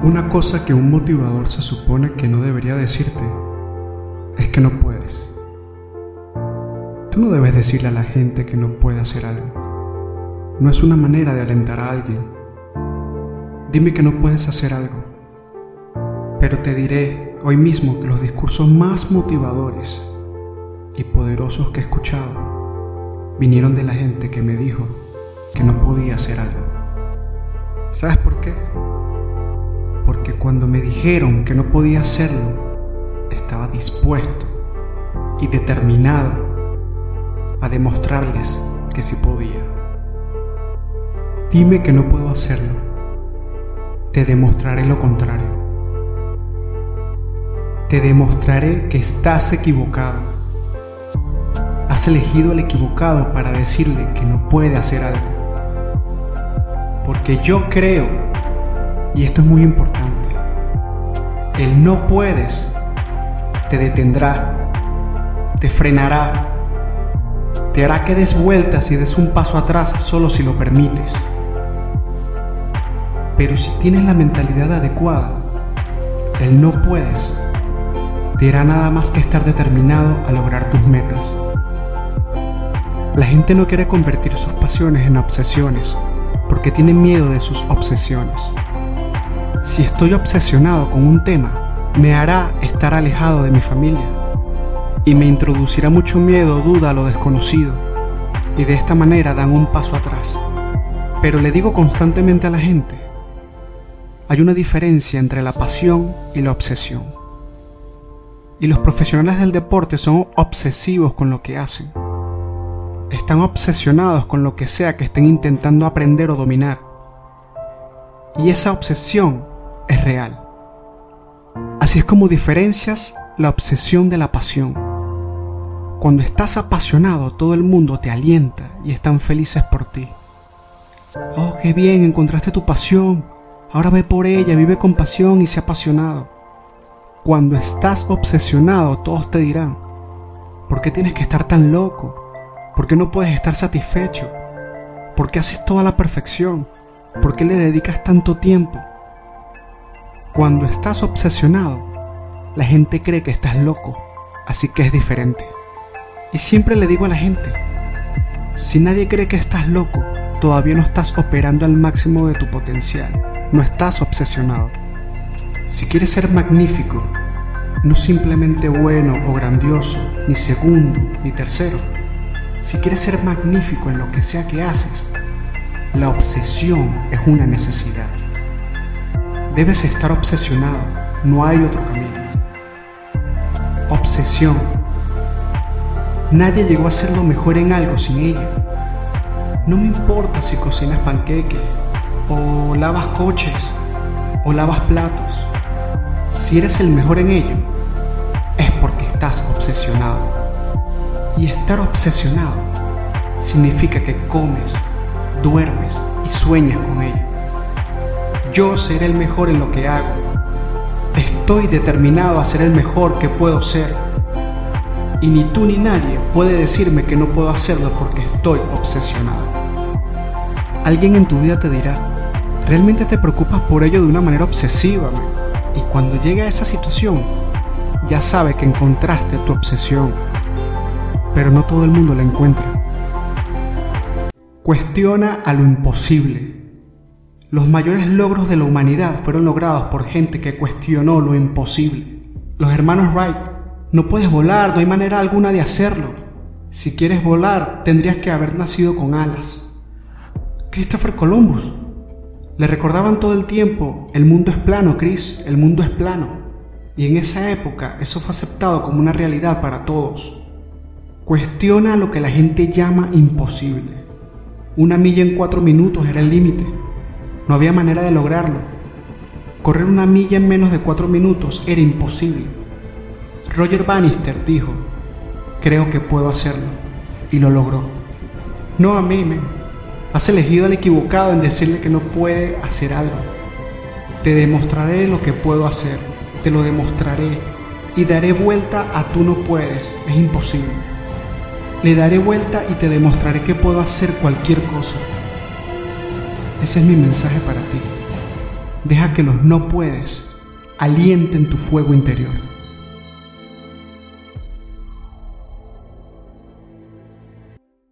Una cosa que un motivador se supone que no debería decirte es que no puedes. Tú no debes decirle a la gente que no puede hacer algo. No es una manera de alentar a alguien. Dime que no puedes hacer algo. Pero te diré hoy mismo que los discursos más motivadores y poderosos que he escuchado vinieron de la gente que me dijo que no podía hacer algo. ¿Sabes por qué? Porque cuando me dijeron que no podía hacerlo, estaba dispuesto y determinado a demostrarles que sí podía. Dime que no puedo hacerlo, te demostraré lo contrario. Te demostraré que estás equivocado. Has elegido al equivocado para decirle que no puede hacer algo. Porque yo creo y esto es muy importante. El no puedes te detendrá, te frenará, te hará que des vueltas y des un paso atrás solo si lo permites. Pero si tienes la mentalidad adecuada, el no puedes te hará nada más que estar determinado a lograr tus metas. La gente no quiere convertir sus pasiones en obsesiones porque tiene miedo de sus obsesiones. Si estoy obsesionado con un tema, me hará estar alejado de mi familia y me introducirá mucho miedo, duda a lo desconocido y de esta manera dan un paso atrás. Pero le digo constantemente a la gente, hay una diferencia entre la pasión y la obsesión. Y los profesionales del deporte son obsesivos con lo que hacen. Están obsesionados con lo que sea que estén intentando aprender o dominar. Y esa obsesión es real. Así es como diferencias la obsesión de la pasión. Cuando estás apasionado, todo el mundo te alienta y están felices por ti. Oh, qué bien, encontraste tu pasión. Ahora ve por ella, vive con pasión y sé apasionado. Cuando estás obsesionado, todos te dirán, ¿por qué tienes que estar tan loco? ¿Por qué no puedes estar satisfecho? ¿Por qué haces toda la perfección? ¿Por qué le dedicas tanto tiempo? Cuando estás obsesionado, la gente cree que estás loco, así que es diferente. Y siempre le digo a la gente, si nadie cree que estás loco, todavía no estás operando al máximo de tu potencial, no estás obsesionado. Si quieres ser magnífico, no simplemente bueno o grandioso, ni segundo, ni tercero, si quieres ser magnífico en lo que sea que haces, la obsesión es una necesidad. Debes estar obsesionado, no hay otro camino. Obsesión. Nadie llegó a ser lo mejor en algo sin ella. No me importa si cocinas panqueques, o lavas coches, o lavas platos. Si eres el mejor en ello, es porque estás obsesionado. Y estar obsesionado significa que comes, duermes y sueñas con ello. Yo seré el mejor en lo que hago. Estoy determinado a ser el mejor que puedo ser. Y ni tú ni nadie puede decirme que no puedo hacerlo porque estoy obsesionado. Alguien en tu vida te dirá, realmente te preocupas por ello de una manera obsesiva. Y cuando llegue a esa situación, ya sabe que encontraste tu obsesión. Pero no todo el mundo la encuentra. Cuestiona a lo imposible los mayores logros de la humanidad fueron logrados por gente que cuestionó lo imposible. Los hermanos Wright, no puedes volar, no hay manera alguna de hacerlo. Si quieres volar, tendrías que haber nacido con alas. Christopher Columbus, le recordaban todo el tiempo, el mundo es plano, Chris, el mundo es plano. Y en esa época eso fue aceptado como una realidad para todos. Cuestiona lo que la gente llama imposible. Una milla en cuatro minutos era el límite. No había manera de lograrlo. Correr una milla en menos de cuatro minutos era imposible. Roger Bannister dijo, creo que puedo hacerlo. Y lo logró. No a mí, Has elegido al equivocado en decirle que no puede hacer algo. Te demostraré lo que puedo hacer. Te lo demostraré. Y daré vuelta a tú no puedes. Es imposible. Le daré vuelta y te demostraré que puedo hacer cualquier cosa. Ese es mi mensaje para ti. Deja que los no puedes alienten tu fuego interior.